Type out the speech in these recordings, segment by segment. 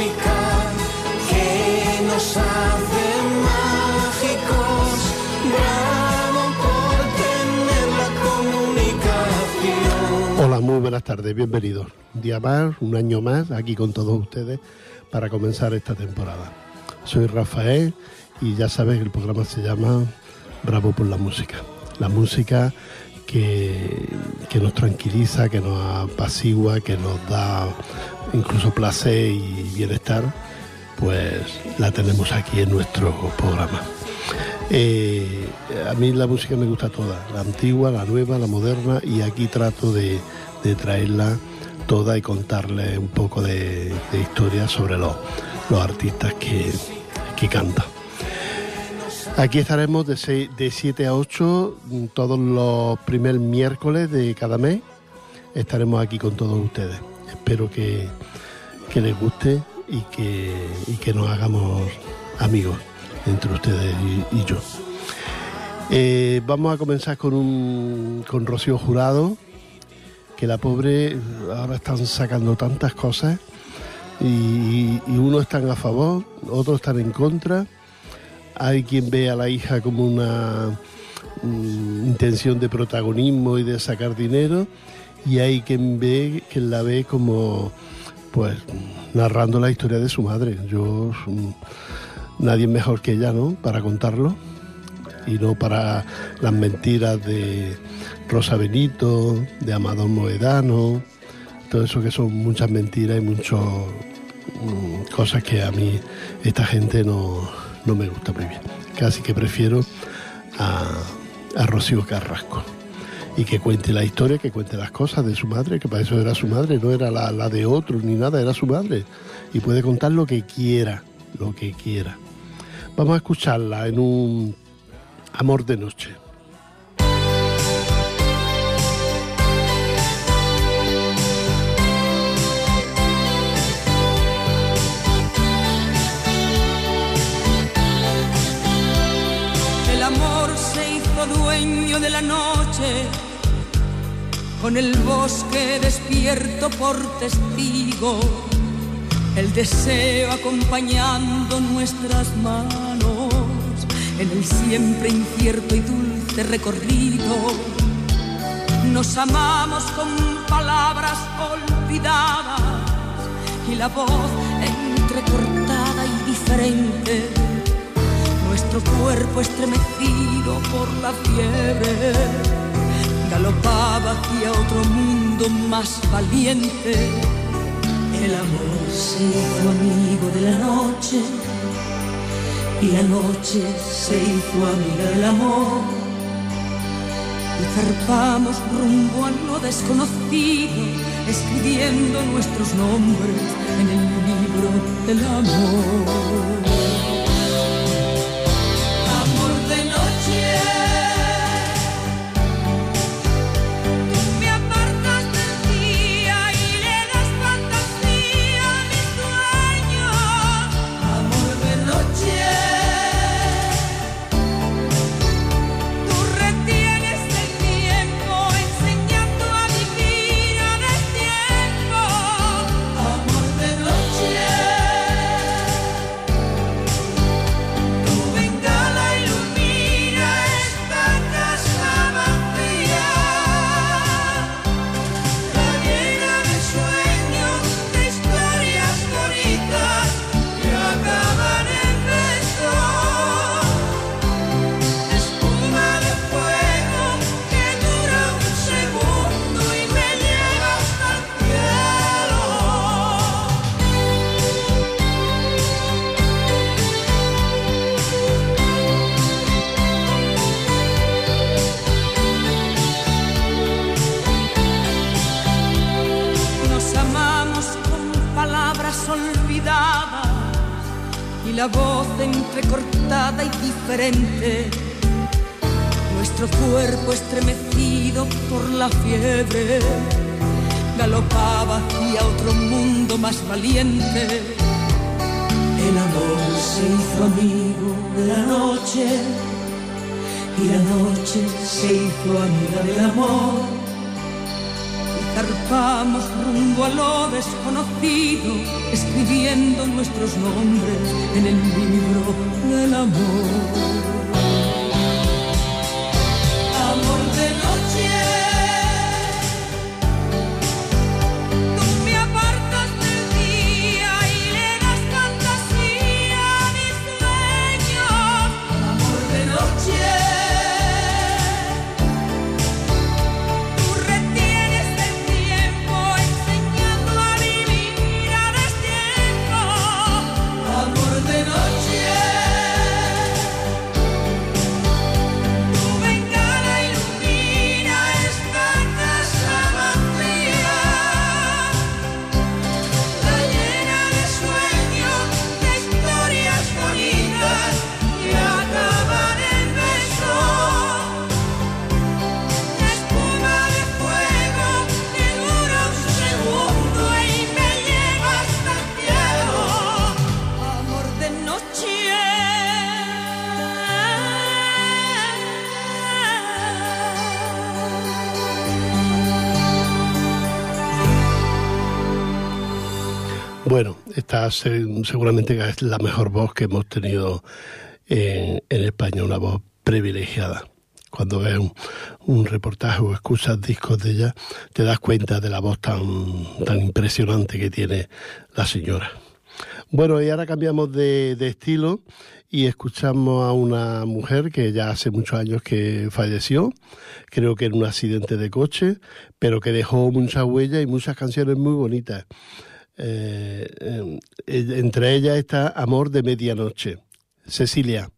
que nos hace mágicos. Bravo por tener la comunicación. Hola, muy buenas tardes, bienvenidos. Día más, un año más, aquí con todos ustedes para comenzar esta temporada. Soy Rafael y ya sabes que el programa se llama Bravo por la música. La música que, que nos tranquiliza, que nos apacigua, que nos da incluso placer y bienestar, pues la tenemos aquí en nuestro programa. Eh, a mí la música me gusta toda, la antigua, la nueva, la moderna, y aquí trato de, traerla toda y contarle un poco de, historia sobre los, artistas que, que cantan. Aquí estaremos de, seis- de 7 a 8 mm, todos los primer miércoles de cada mes. Estaremos aquí con todos ustedes. Espero que, que les guste y que, que nos hagamos amigos entre ustedes y, y yo. Eh, vamos a comenzar con, un, con Rocío Jurado, que la pobre ahora están sacando tantas cosas y, y unos están a favor, otros están en contra. Hay quien ve a la hija como una mm, intención de protagonismo y de sacar dinero y hay quien ve que la ve como pues narrando la historia de su madre. Yo mm, nadie mejor que ella, ¿no? Para contarlo y no para las mentiras de Rosa Benito, de Amador Moedano, todo eso que son muchas mentiras y muchas mm, cosas que a mí esta gente no, no me gusta muy bien. Casi que prefiero a Rocío Carrasco. Y que cuente la historia, que cuente las cosas de su madre, que para eso era su madre, no era la, de otro ni nada, era su madre. Y puede contar lo que quiera, lo que quiera. Vamos a escucharla en un amor de noche. El amor se hizo dueño de la noche, con el bosque despierto por testigo, el deseo acompañando nuestras manos en el siempre incierto y dulce recorrido. Nos amamos con palabras olvidadas y la voz entrecortada y diferente nuestro cuerpo estremecido por la fiebre galopaba hacia otro mundo más valiente. El amor se hizo amigo de la noche y la noche se hizo amiga del amor. Y zarpamos rumbo a lo desconocido, escribiendo nuestros nombres en el libro del amor. y la noche se hizo amiga del amor. Y zarpamos rumbo a lo desconocido, escribiendo nuestros nombres en el libro del amor. seguramente es la mejor voz que hemos tenido en, España, una voz privilegiada. Cuando ves un, reportaje o escuchas discos de ella, te das cuenta de la voz tan, tan impresionante que tiene la señora. Bueno, y ahora cambiamos de, de, estilo y escuchamos a una mujer que ya hace muchos años que falleció, creo que en un accidente de coche, pero que dejó mucha huella y muchas canciones muy bonitas. Eh, eh entre ellas está Amor de Medianoche, Cecilia.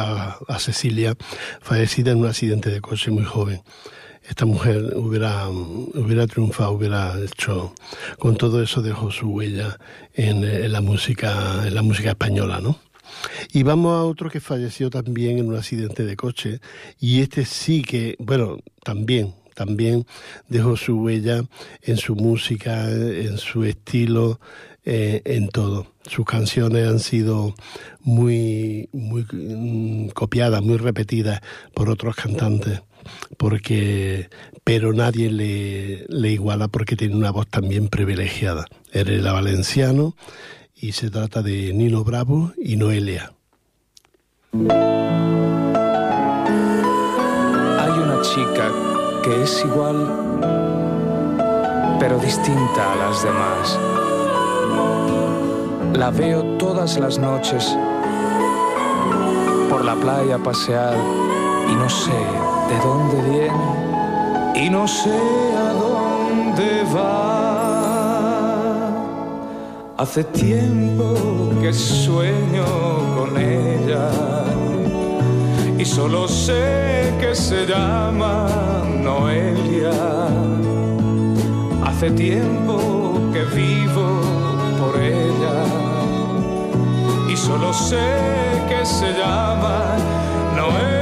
A Cecilia, fallecida en un accidente de coche muy joven. Esta mujer hubiera, hubiera triunfado, hubiera hecho, con todo eso dejó su huella en, en la música, en la música española, ¿no? Y vamos a otro que falleció también en un accidente de coche. Y este sí que, bueno, también, también dejó su huella en su música, en su estilo, eh, en todo. Sus canciones han sido muy, muy mm, copiadas, muy repetidas por otros cantantes. Porque, pero nadie le, le iguala porque tiene una voz también privilegiada. Era valenciano y se trata de Nino Bravo y Noelia. Hay una chica que es igual, pero distinta a las demás. La veo todas las noches por la playa pasear y no sé de dónde viene y no sé a dónde va. Hace tiempo que sueño con ella y solo sé que se llama Noelia. Hace tiempo que vivo por ella solo sé que se llama Noelia.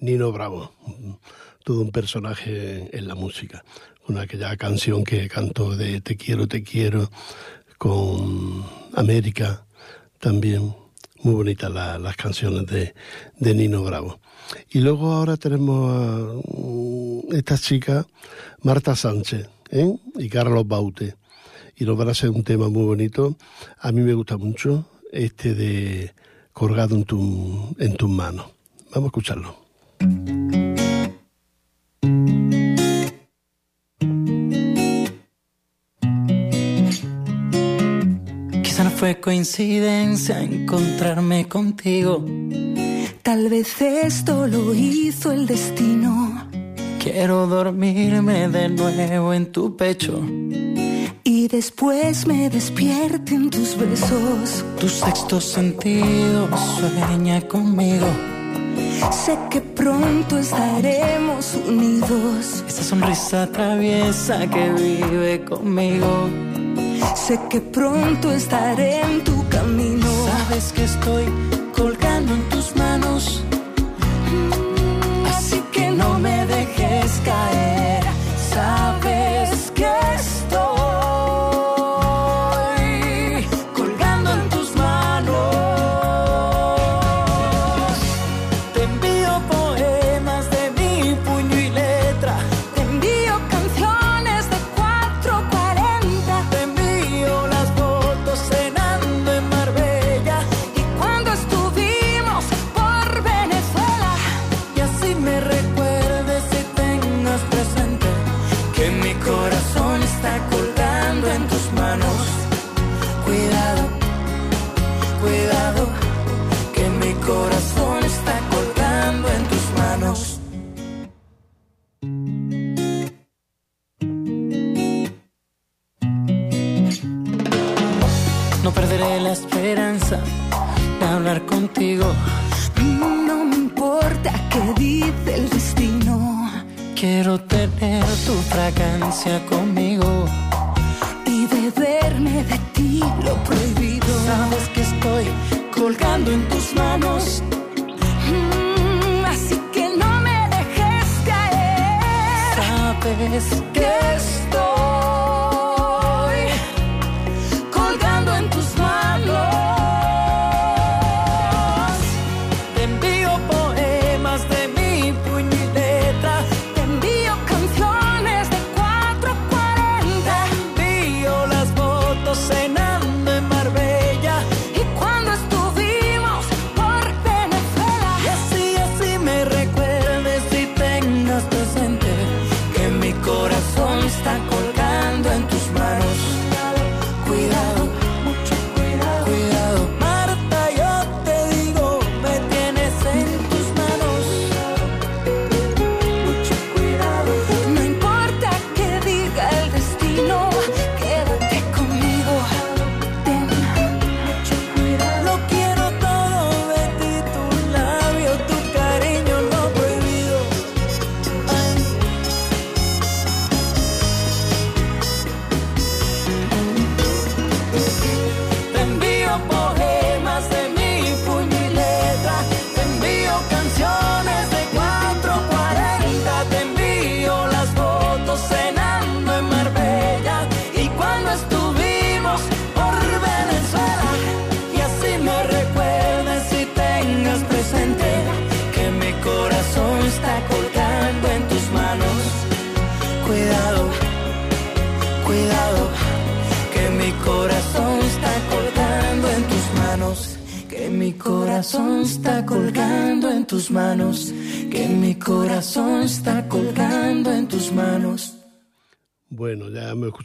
Nino Bravo, todo un personaje en la música, con aquella canción que cantó de Te quiero, te quiero, con América también, muy bonitas la- las canciones de, de Nino Bravo. Y luego ahora tenemos a mm, esta chica, Marta Sánchez ¿eh? y Carlos Baute, y nos van a hacer un tema muy bonito, a mí me gusta mucho, este de Colgado en, tu, en tus manos. Vamos a escucharlo. Quizá no fue coincidencia encontrarme contigo. Tal vez esto lo hizo el destino. Quiero dormirme de nuevo en tu pecho. Y después me despierten tus besos. Tu sexto sentido sueña conmigo. Sé que pronto estaremos unidos. Esa sonrisa traviesa que vive conmigo. Sé que pronto estaré en tu camino. Sabes que estoy colgando en tus manos. Así que no me dejes caer.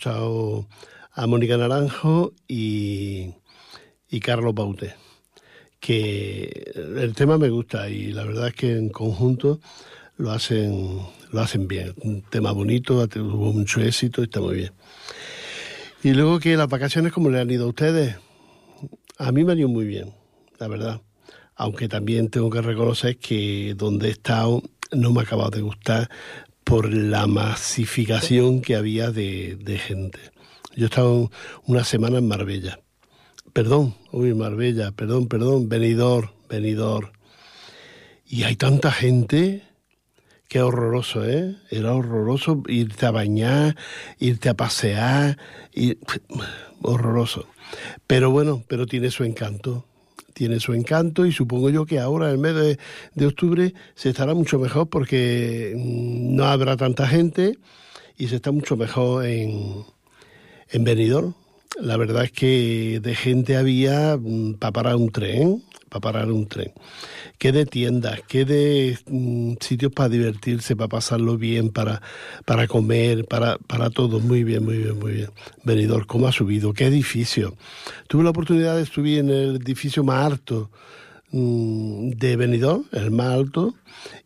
Escuchado a Mónica Naranjo y, Carlos Baute, que el tema me gusta y la verdad es que en conjunto lo hacen, lo hacen bien. Un tema bonito, tuvo mucho éxito y está muy bien. Y luego que las vacaciones, ¿cómo le han ido a ustedes? A mí me han ido muy bien, la verdad. Aunque también tengo que reconocer que donde he estado no me ha acabado de gustar por la masificación que había de, de gente. Yo he estado una semana en Marbella. Perdón, uy, Marbella, perdón, perdón, venidor, venidor. Y hay tanta gente Qué horroroso, ¿eh? Era horroroso irte a bañar, irte a pasear, y... horroroso. Pero bueno, pero tiene su encanto, tiene su encanto y supongo yo que ahora en el mes de, de octubre se estará mucho mejor porque mm, no habrá tanta gente y se está mucho mejor en, en Benidorm. La verdad es que de gente había para parar un tren, para parar un tren. Que de tiendas, que de mm, sitios para divertirse, para pasarlo bien, para, para comer, para, para todo. Muy bien, muy bien, muy bien. Benidorm, ¿cómo ha subido? ¿Qué edificio? Tuve la oportunidad de subir en el edificio más alto mm, de Benidorm, el más alto,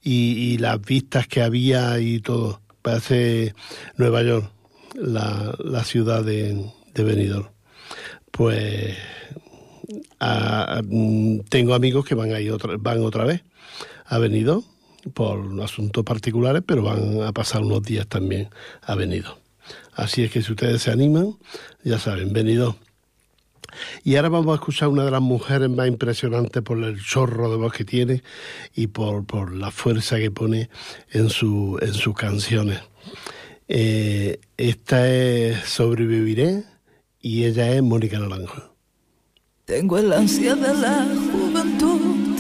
y, y las vistas que había y todo. Parece Nueva York, la, la ciudad de, de Benidorm. Pues a- a- mm, tengo amigos que van ahí otra, van otra vez. a Benidorm por asuntos particulares, pero van a pasar unos días también a Benidorm. Así es que si ustedes se animan, ya saben, Benidorm. Y ahora vamos a escuchar una de las mujeres más impresionantes por el chorro de voz que tiene y por, por la fuerza que pone en, su, en sus canciones. Eh, esta es Sobreviviré y ella es Mónica Naranjo. Tengo el ansia de la juventud,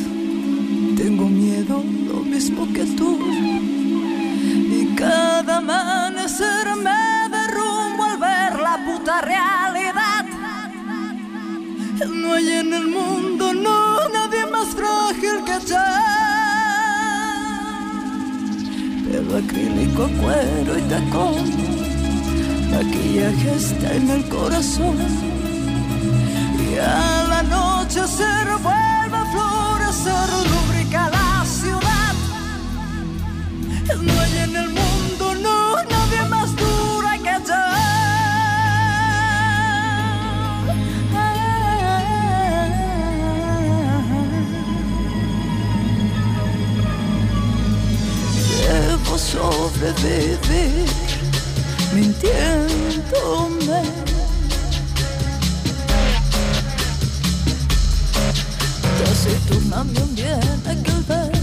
tengo miedo lo mismo que tú. Y cada amanecer me derrumbo al ver la puta realidad. No hay en el mundo, no, nadie más frágil que yo. Pelo acrílico, cuero y tacón, maquillaje está en el corazón. A la noche se vuelve a florecer, lubrica la ciudad. No hay en el mundo, no, nadie más dura que yo. Debo sobrevivir mintiéndome. Taciturna me bien aquel ver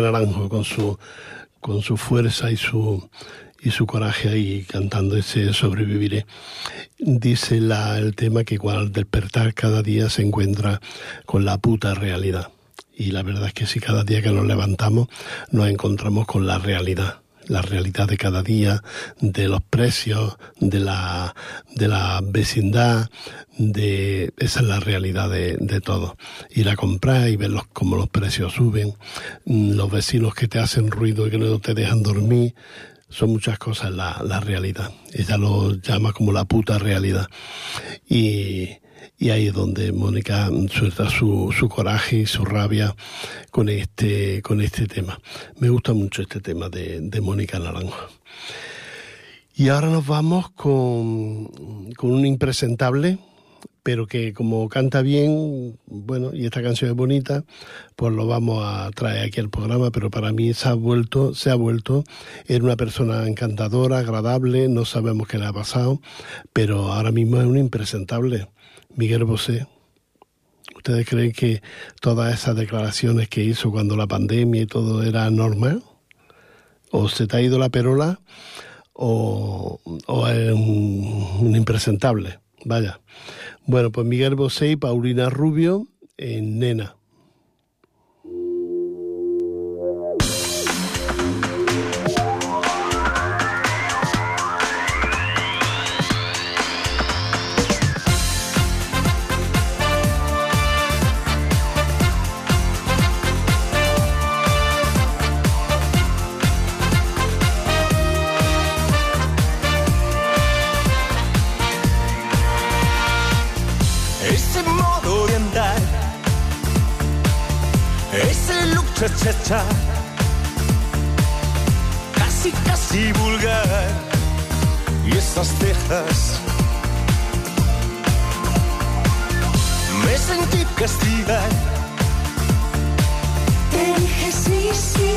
Naranjo con su con su fuerza y su y su coraje ahí cantando ese sobreviviré. Dice la, el tema que al despertar cada día se encuentra con la puta realidad. Y la verdad es que si cada día que nos levantamos nos encontramos con la realidad la realidad de cada día, de los precios, de la, de la vecindad, de esa es la realidad de, de todo. Ir a comprar y ver los, cómo los precios suben, mm, los vecinos que te hacen ruido y que no te dejan dormir, son muchas cosas la, la realidad. Ella lo llama como la puta realidad. Y, y ahí es donde Mónica suelta su, su coraje y su rabia con este, con este tema. Me gusta mucho este tema de, Mónica Naranjo. Y ahora nos vamos con, con un impresentable, pero que como canta bien, bueno, y esta canción es bonita, pues lo vamos a traer aquí al programa, pero para mí se ha vuelto, se ha vuelto, era una persona encantadora, agradable, no sabemos qué le ha pasado, pero ahora mismo es un impresentable. Miguel Bosé. ¿Ustedes creen que todas esas declaraciones que hizo cuando la pandemia y todo era normal? ¿O se te ha ido la perola? ¿O, o es un, un impresentable? Vaya. Bueno, pues Miguel Bosé y Paulina Rubio en Nena. Cha cha cha, casi casi vulgar, y esas cejas. Me sentí castigar. Te dije sí, sí.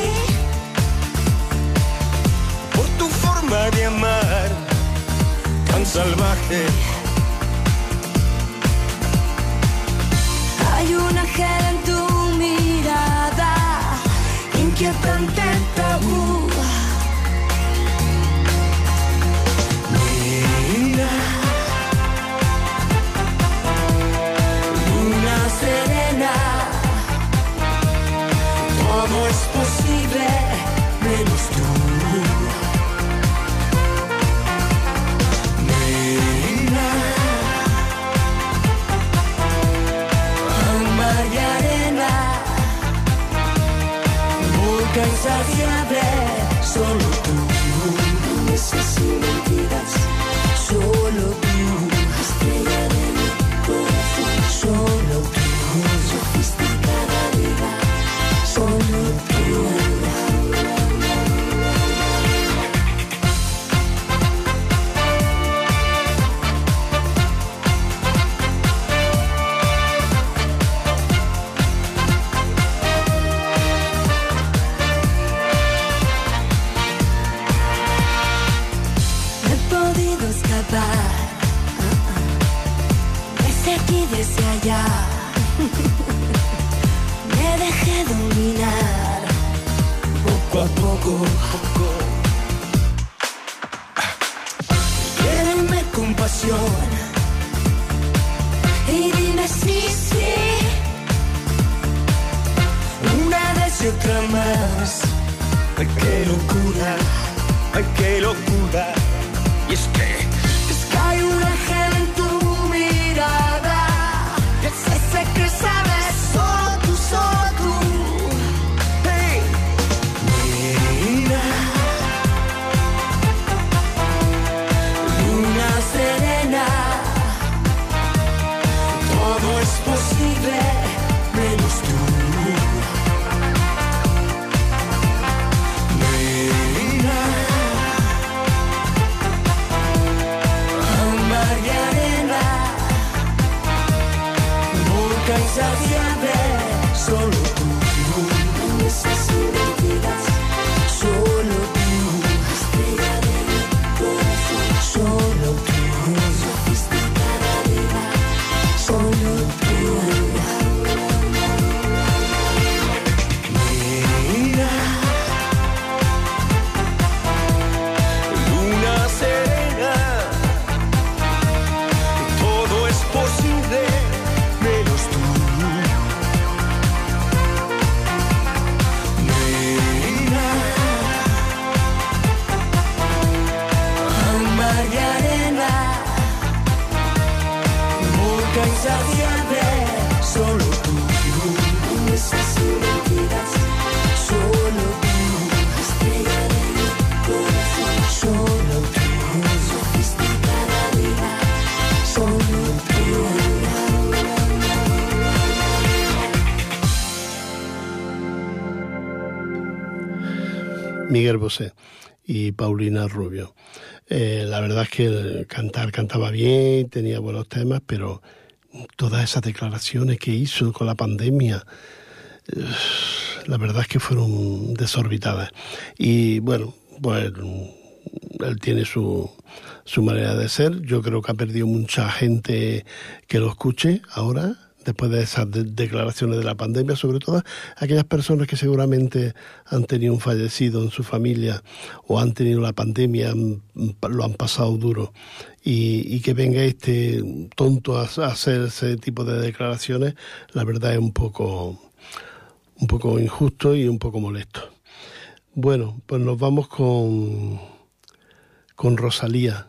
Por tu forma de amar, tan salvaje. Hay un ángel inquietante tabú. Mira, Luna serena, todo es Y Paulina Rubio. Eh, la verdad es que el cantar cantaba bien, tenía buenos temas, pero todas esas declaraciones que hizo con la pandemia, eh, la verdad es que fueron desorbitadas. Y bueno, pues él tiene su, su manera de ser. Yo creo que ha perdido mucha gente que lo escuche ahora, después de esas de- declaraciones de la pandemia, sobre todo aquellas personas que seguramente han tenido un fallecido en su familia o han tenido la pandemia, han- lo han pasado duro. Y, y que venga este tonto a, a hacer ese tipo de declaraciones, la verdad es un poco, un poco injusto y un poco molesto. Bueno, pues nos vamos con, con Rosalía.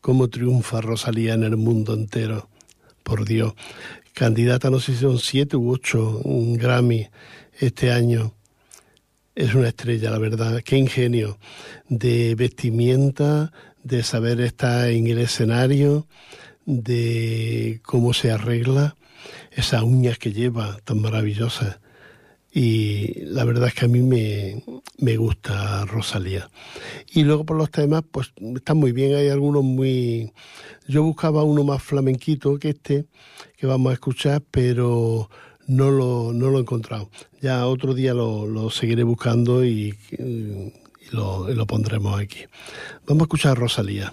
¿Cómo triunfa Rosalía en el mundo entero? Por Dios. Candidata, no sé si son siete u ocho Grammy este año. Es una estrella, la verdad. Qué ingenio de vestimenta, de saber estar en el escenario, de cómo se arregla, esas uñas que lleva tan maravillosas. Y la verdad es que a mí me, me gusta Rosalía. Y luego por los temas, pues están muy bien, hay algunos muy... Yo buscaba uno más flamenquito que este, que vamos a escuchar, pero no lo, no lo he encontrado. Ya otro día lo, lo seguiré buscando y, lo, y lo pondremos aquí. Vamos a escuchar a Rosalía.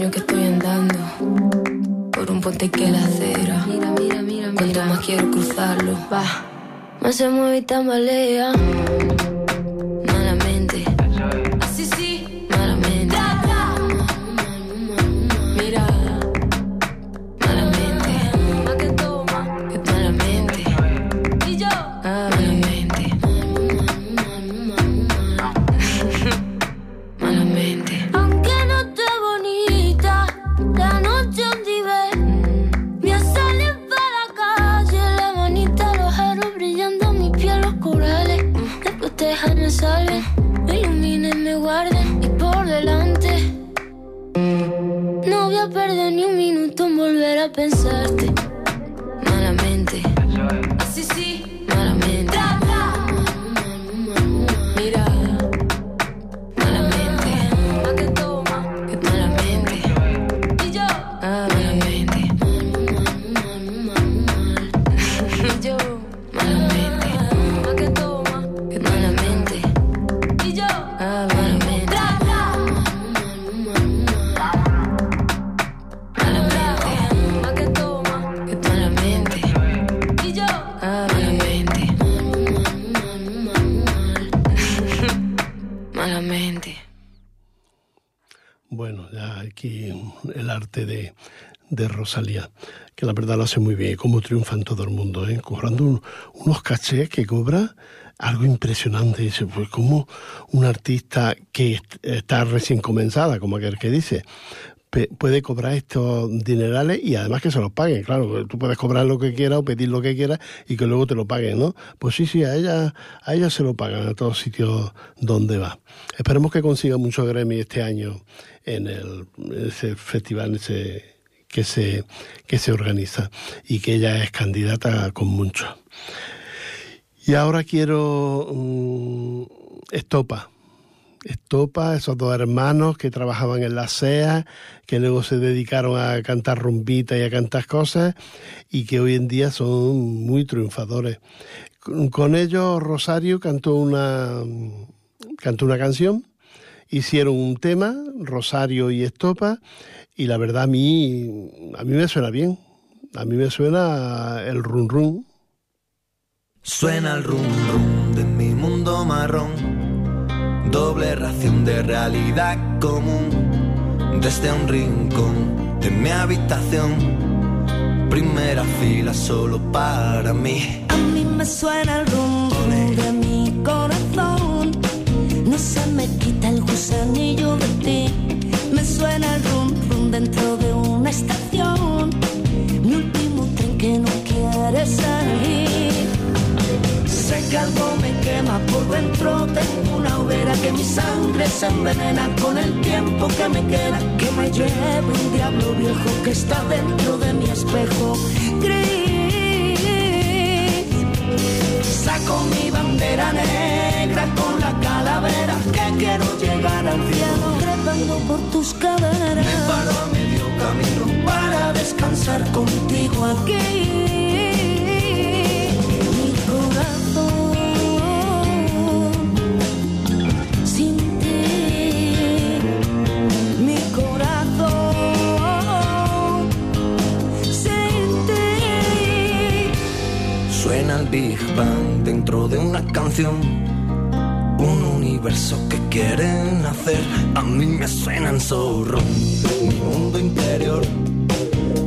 Sueño que estoy andando por un puente que la acera. Mira, mira, mira, Cuanto más quiero cruzarlo, va. Más se mueve y tambalea. Muy bien, cómo triunfa en todo el mundo, ¿eh? cobrando un- unos cachés que cobra algo impresionante. Dice, pues como un artista que est- está recién comenzada, como aquel que dice, puede cobrar estos dinerales y además que se los paguen. Claro, tú puedes cobrar lo que quieras o pedir lo que quieras y que luego te lo paguen, ¿no? Pues sí, sí, a ella, a ella se lo pagan a todos sitios donde va. Esperemos que consiga muchos Grammy este año en el, ese festival ese que se, que se organiza y que ella es candidata con mucho. Y ahora quiero mm, Estopa. Estopa, esos dos hermanos que trabajaban en la SEA, que luego se dedicaron a cantar rumbita y a cantar cosas y que hoy en día son muy triunfadores. Con, con ellos Rosario cantó una, cantó una canción, hicieron un tema, Rosario y Estopa, y la verdad a mí, a mí me suena bien. A mí me suena el run run. Suena el rum rum de mi mundo marrón, doble ración de realidad común, desde un rincón de mi habitación, primera fila solo para mí. A mí me suena el rum rum de mi corazón. No se me quita el gusanillo de dentro de una estación. Mi último tren que no quiere salir. Sé que algo me quema por dentro. Tengo una hoguera que mi sangre se envenena con el tiempo que me queda. Que me lleve un diablo viejo que está dentro de mi espejo gris. Trepando por tus caderas. Me paro a medio camino para descansar contigo aquí. Mi corazón sin ti, mi corazón sin ti. Suena el Big Bang dentro de una canción. Un universo que quieren hacer. A mí me suena en zorro. Mi mundo interior.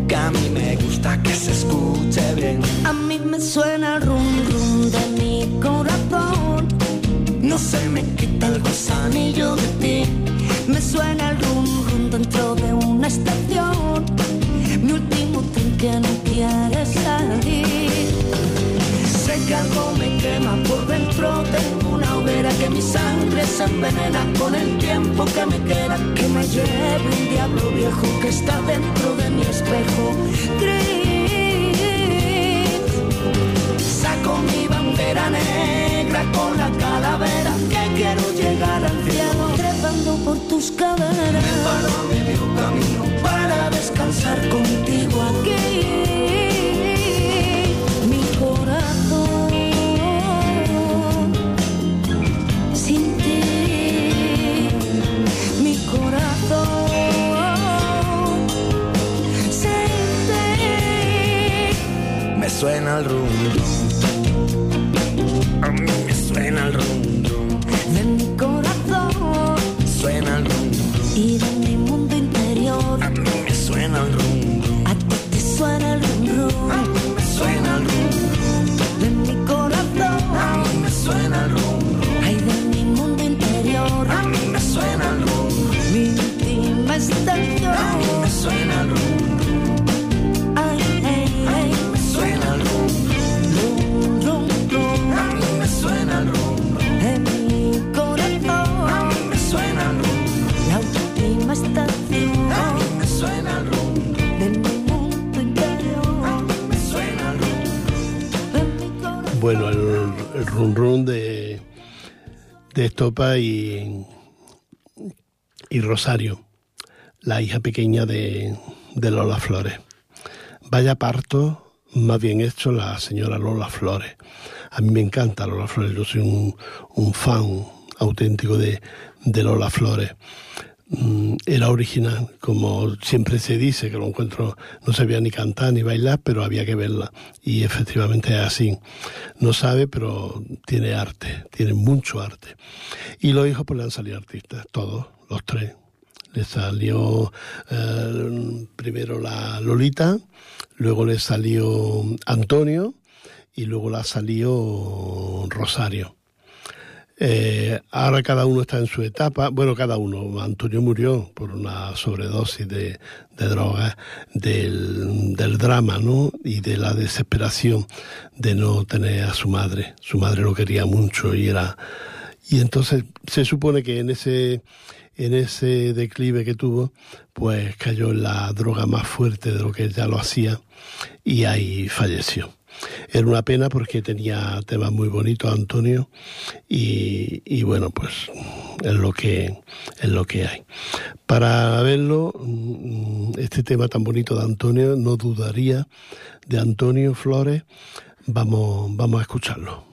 Que a mí me gusta que se escuche bien. A mí me suena el rum rum de mi corazón. No se me quita el gusanillo de ti. Me suena el rum rum dentro de una estación. Mi último tren que no quiere salir. Que algo me quema por dentro. Tengo una hoguera que mi sangre se envenena con el tiempo que me queda. Que me lleve un diablo viejo que está dentro de mi espejo gris. Saco mi bandera negra con la calavera que quiero llegar al cielo. Trepando por tus Me caderas. paro a medio camino para descansar contigo aquí. Suena el rum rum. A mí me suena el rum rum. de mi corazón Suena el rum rum. y de mi mundo interior. A mí me suena el rum rum. A ti te suena el rum A rum mí me suena el rum rum. de mi A corazón. mí me suena el rum rum. Ay, de mi mundo interior, A mí me suena el rum rum. mi última A mí estación. me suena el rum. Run run de, de Estopa y, y Rosario, la hija pequeña de, de Lola Flores. Vaya parto más bien hecho la señora Lola Flores. A mí me encanta Lola Flores, yo soy un, un fan auténtico de, de Lola Flores. Mm, Era original, como siempre se dice, que lo encuentro, no sabía ni cantar ni bailar, pero había que verla. Y efectivamente es así. No sabe, pero tiene arte, tiene mucho arte. Y los hijos pues le han salido artistas, todos, los tres. Le salió eh, primero la Lolita, luego le salió Antonio y luego le salió Rosario. Eh, ahora cada uno está en su etapa. Bueno, cada uno. Antonio murió por una sobredosis de, de drogas, del, del drama, ¿no? Y de la desesperación de no tener a su madre. Su madre lo quería mucho y era. Y entonces se supone que en ese, en ese declive que tuvo, pues cayó en la droga más fuerte de lo que ya lo hacía y ahí falleció. Era una pena porque tenía temas muy bonitos Antonio y, y bueno, pues es lo que es lo que hay. Para verlo, mm, este tema tan bonito de Antonio, no dudaría, de Antonio Flores, vamos, vamos a escucharlo.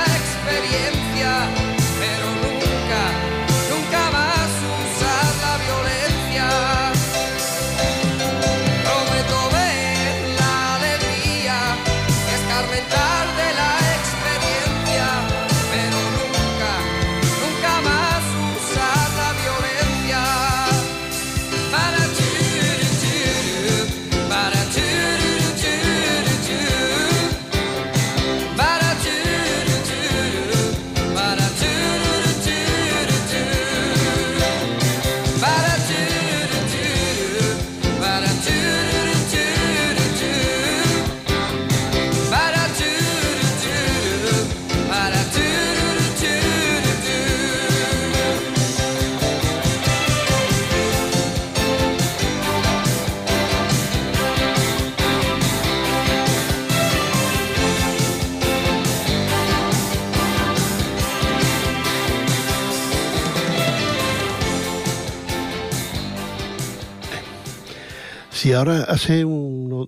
Si ahora hace un,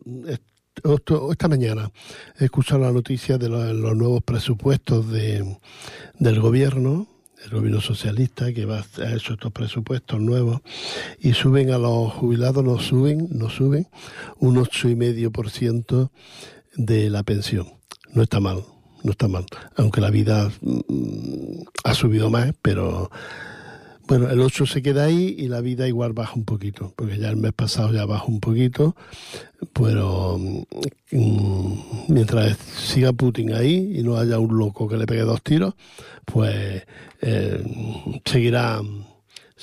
esta mañana he escuchado la noticia de los, nuevos presupuestos de, del gobierno, el gobierno socialista que va ha hecho estos presupuestos nuevos y suben a los jubilados, no suben, no suben un ocho y medio por ciento de la pensión. No está mal, no está mal, aunque la vida mm, ha subido más, pero bueno, el 8 se queda ahí y la vida igual baja un poquito, porque ya el mes pasado ya bajó un poquito, pero mm, mientras siga Putin ahí y no haya un loco que le pegue dos tiros, pues eh, seguirá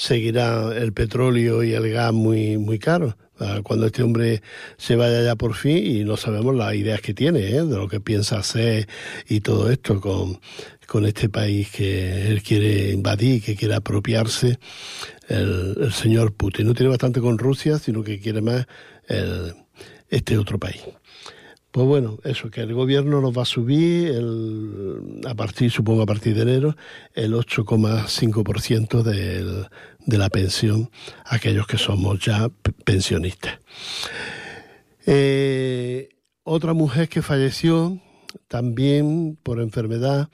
seguirá el petróleo y el gas muy muy caros. Ah, Cuando este hombre se vaya ya por fin y no sabemos las ideas que tiene, ¿eh? de lo que piensa hacer y todo esto con, con este país que él quiere invadir, que quiere apropiarse el, el señor Putin. No tiene bastante con Rusia, sino que quiere más el- este otro país. Pues bueno, eso, que el gobierno nos va a subir a partir, supongo a partir de enero, el 8,5% del- de la pensión a aquellos que somos ya pensionistas. Eh, otra mujer que falleció también por enfermedad,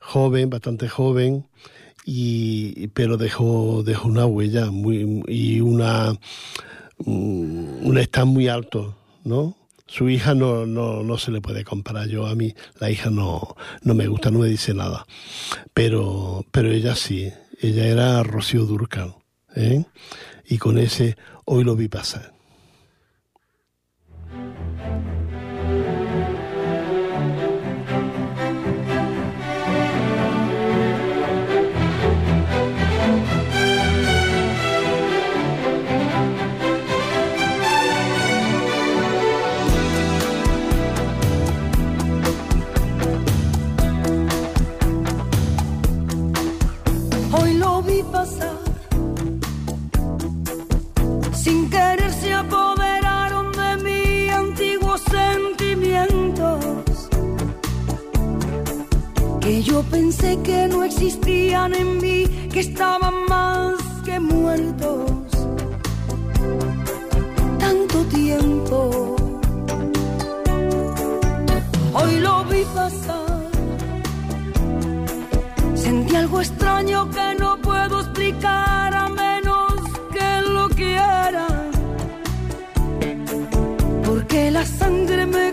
joven, bastante joven, y, pero dejó, dejó una huella muy, y una, un stand muy alto, ¿no? Su hija no, no, no se le puede comparar. Yo a mí la hija no, no me gusta, no me dice nada. Pero, pero ella sí, ella era Rocío Durcal. ¿eh? Y con ese hoy lo vi pasar. Que yo pensé que no existían en mí, que estaban más que muertos. Tanto tiempo. Hoy lo vi pasar. Sentí algo extraño que no puedo explicar a menos que lo quiera. Porque la sangre me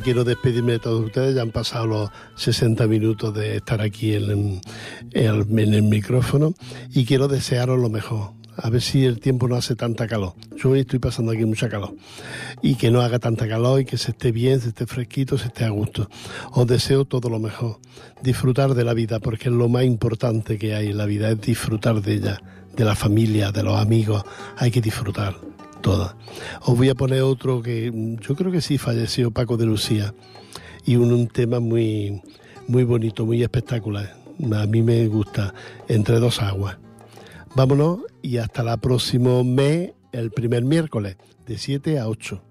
quiero despedirme de todos ustedes. Ya han pasado los 60 minutos de estar aquí en- en el micrófono y quiero desearos lo mejor. A ver si el tiempo no hace tanta calor. Yo hoy estoy pasando aquí mucha calor. Y que no haga tanta calor y que se esté bien, se esté fresquito, se esté a gusto. Os deseo todo lo mejor. Disfrutar de la vida, porque es lo más importante que hay en la vida, es disfrutar de ella, de la familia, de los amigos. Hay que disfrutar todas. Os voy a poner otro que mm, yo creo que sí falleció Paco de Lucía y un, tema muy, muy bonito, muy espectacular. A mí me gusta, Entre dos aguas. Vámonos y hasta la próximo mes, el primer miércoles, de 7 a 8.